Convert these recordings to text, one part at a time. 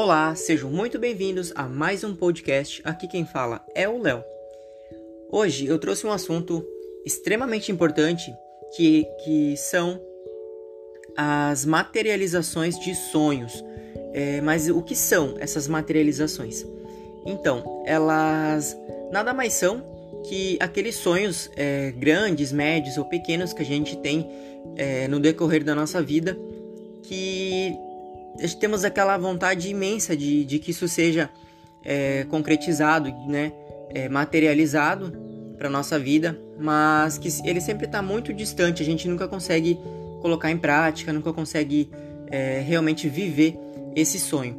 Olá, sejam muito bem-vindos a mais um podcast. Aqui quem fala é o Léo. Hoje eu trouxe um assunto extremamente importante que, que são as materializações de sonhos. É, mas o que são essas materializações? Então, elas nada mais são que aqueles sonhos é, grandes, médios ou pequenos que a gente tem é, no decorrer da nossa vida que temos aquela vontade imensa de, de que isso seja é, concretizado, né, é, materializado para nossa vida, mas que ele sempre está muito distante. A gente nunca consegue colocar em prática, nunca consegue é, realmente viver esse sonho.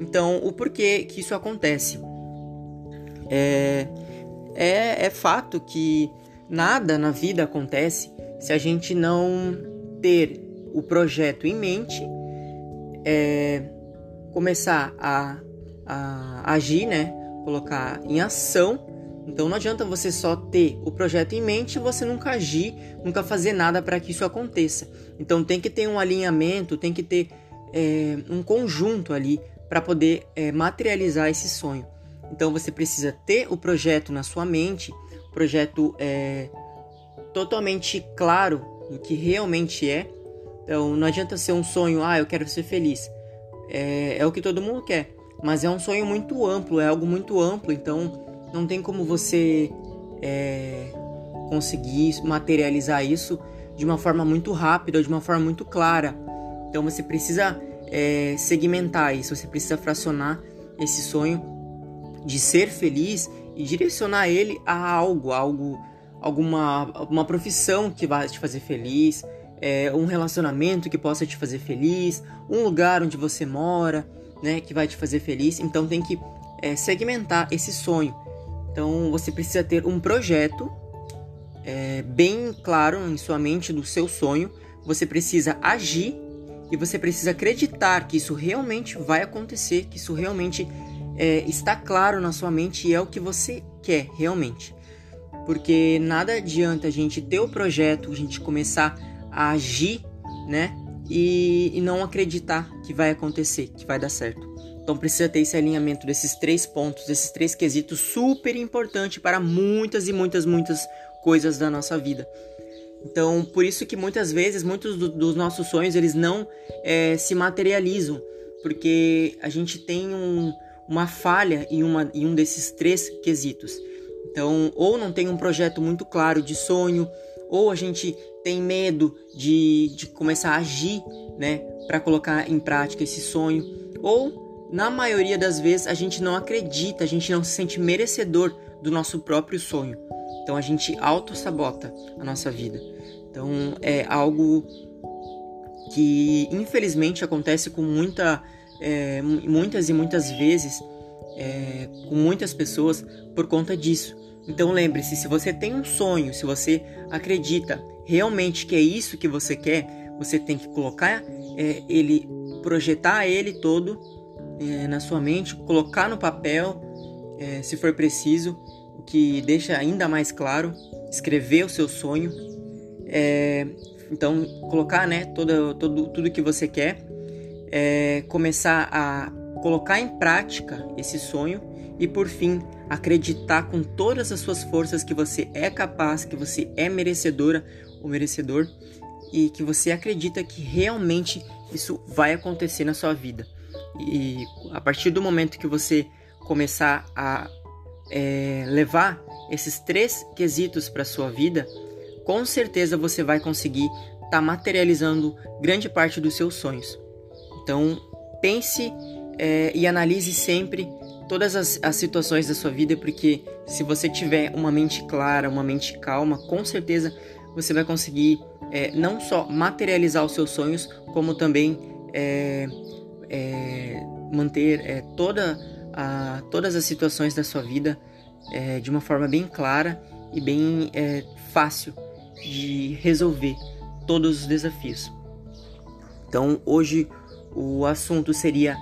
Então, o porquê que isso acontece? É, é, é fato que nada na vida acontece se a gente não ter o projeto em mente é, começar a, a agir, né? Colocar em ação. Então não adianta você só ter o projeto em mente e você nunca agir, nunca fazer nada para que isso aconteça. Então tem que ter um alinhamento, tem que ter é, um conjunto ali para poder é, materializar esse sonho. Então você precisa ter o projeto na sua mente, projeto é, totalmente claro do que realmente é, então não adianta ser um sonho, ah, eu quero ser feliz. É, é o que todo mundo quer. Mas é um sonho muito amplo, é algo muito amplo, então não tem como você é, conseguir materializar isso de uma forma muito rápida, de uma forma muito clara. Então você precisa é, segmentar isso, você precisa fracionar esse sonho de ser feliz e direcionar ele a algo, algo, alguma uma profissão que vai te fazer feliz, é, um relacionamento que possa te fazer feliz, um lugar onde você mora, né, que vai te fazer feliz. Então tem que é, segmentar esse sonho. Então você precisa ter um projeto é, bem claro em sua mente do seu sonho. Você precisa agir e você precisa acreditar que isso realmente vai acontecer, que isso realmente é, está claro na sua mente e é o que você quer realmente. Porque nada adianta a gente ter o projeto, a gente começar a agir, né? E, e não acreditar que vai acontecer, que vai dar certo. Então precisa ter esse alinhamento desses três pontos, desses três quesitos super importante para muitas e muitas, muitas coisas da nossa vida. Então, por isso que muitas vezes, muitos do, dos nossos sonhos, eles não é, se materializam, porque a gente tem um, uma falha em, uma, em um desses três quesitos. Então, ou não tem um projeto muito claro de sonho, ou a gente tem medo de, de começar a agir, né, para colocar em prática esse sonho, ou na maioria das vezes a gente não acredita, a gente não se sente merecedor do nosso próprio sonho. Então a gente auto-sabota a nossa vida. Então é algo que infelizmente acontece com muita, é, muitas e muitas vezes é, com muitas pessoas por conta disso. Então lembre-se, se você tem um sonho, se você acredita realmente que é isso que você quer, você tem que colocar é, ele, projetar ele todo é, na sua mente, colocar no papel, é, se for preciso, o que deixa ainda mais claro, escrever o seu sonho, é, então colocar, né, todo, todo, tudo que você quer, é, começar a colocar em prática esse sonho e por fim acreditar com todas as suas forças que você é capaz, que você é merecedora ou merecedor e que você acredita que realmente isso vai acontecer na sua vida. E a partir do momento que você começar a é, levar esses três quesitos para sua vida, com certeza você vai conseguir estar tá materializando grande parte dos seus sonhos. Então pense é, e analise sempre todas as, as situações da sua vida, porque se você tiver uma mente clara, uma mente calma, com certeza você vai conseguir é, não só materializar os seus sonhos, como também é, é, manter é, toda a, todas as situações da sua vida é, de uma forma bem clara e bem é, fácil de resolver todos os desafios. Então hoje o assunto seria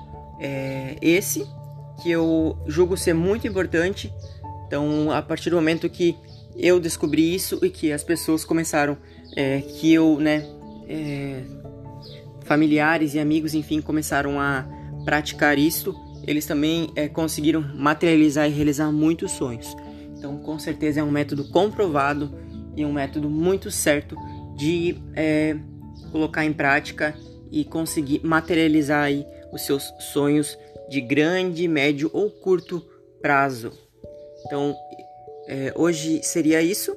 esse que eu julgo ser muito importante. Então, a partir do momento que eu descobri isso e que as pessoas começaram, é, que eu, né, é, familiares e amigos, enfim, começaram a praticar isso, eles também é, conseguiram materializar e realizar muitos sonhos. Então, com certeza é um método comprovado e um método muito certo de é, colocar em prática e conseguir materializar aí os seus sonhos de grande, médio ou curto prazo. Então, é, hoje seria isso.